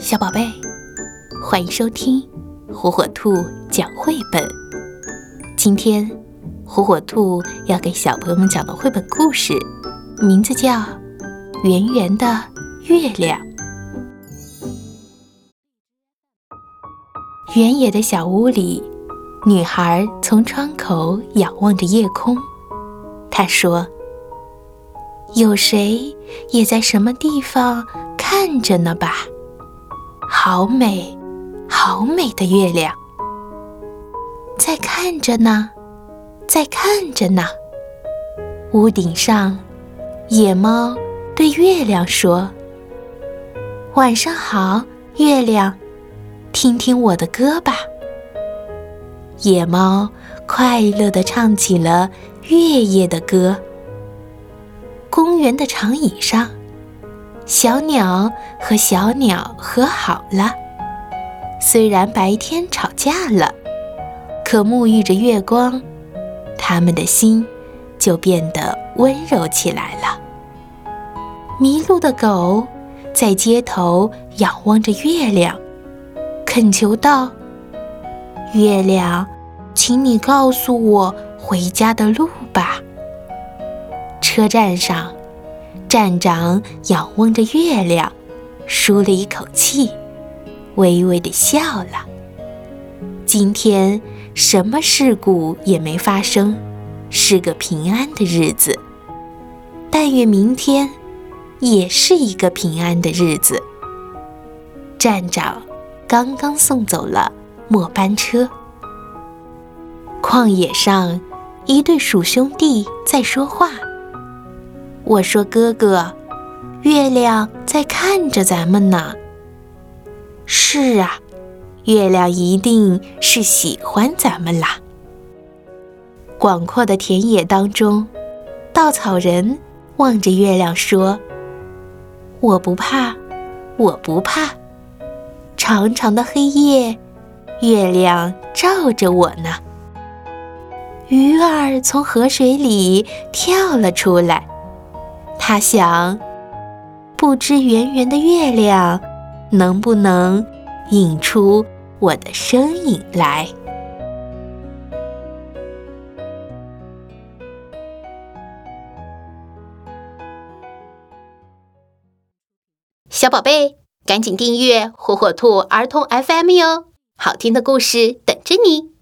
小宝贝，欢迎收听火火兔讲绘本。今天，火火兔要给小朋友们讲的绘本故事，名字叫《圆圆的月亮》。原野的小屋里，女孩从窗口仰望着夜空。她说：“有谁也在什么地方看着呢吧？”好美，好美的月亮，在看着呢，在看着呢。屋顶上，野猫对月亮说：“晚上好，月亮，听听我的歌吧。”野猫快乐地唱起了月夜的歌。公园的长椅上。小鸟和小鸟和好了，虽然白天吵架了，可沐浴着月光，它们的心就变得温柔起来了。迷路的狗在街头仰望着月亮，恳求道：“月亮，请你告诉我回家的路吧。”车站上。站长仰望着月亮，舒了一口气，微微的笑了。今天什么事故也没发生，是个平安的日子。但愿明天也是一个平安的日子。站长刚刚送走了末班车。旷野上，一对鼠兄弟在说话。我说：“哥哥，月亮在看着咱们呢。”是啊，月亮一定是喜欢咱们啦。广阔的田野当中，稻草人望着月亮说：“我不怕，我不怕。长长的黑夜，月亮照着我呢。”鱼儿从河水里跳了出来。他想，不知圆圆的月亮能不能引出我的身影来。小宝贝，赶紧订阅火火兔儿童 FM 哟，好听的故事等着你。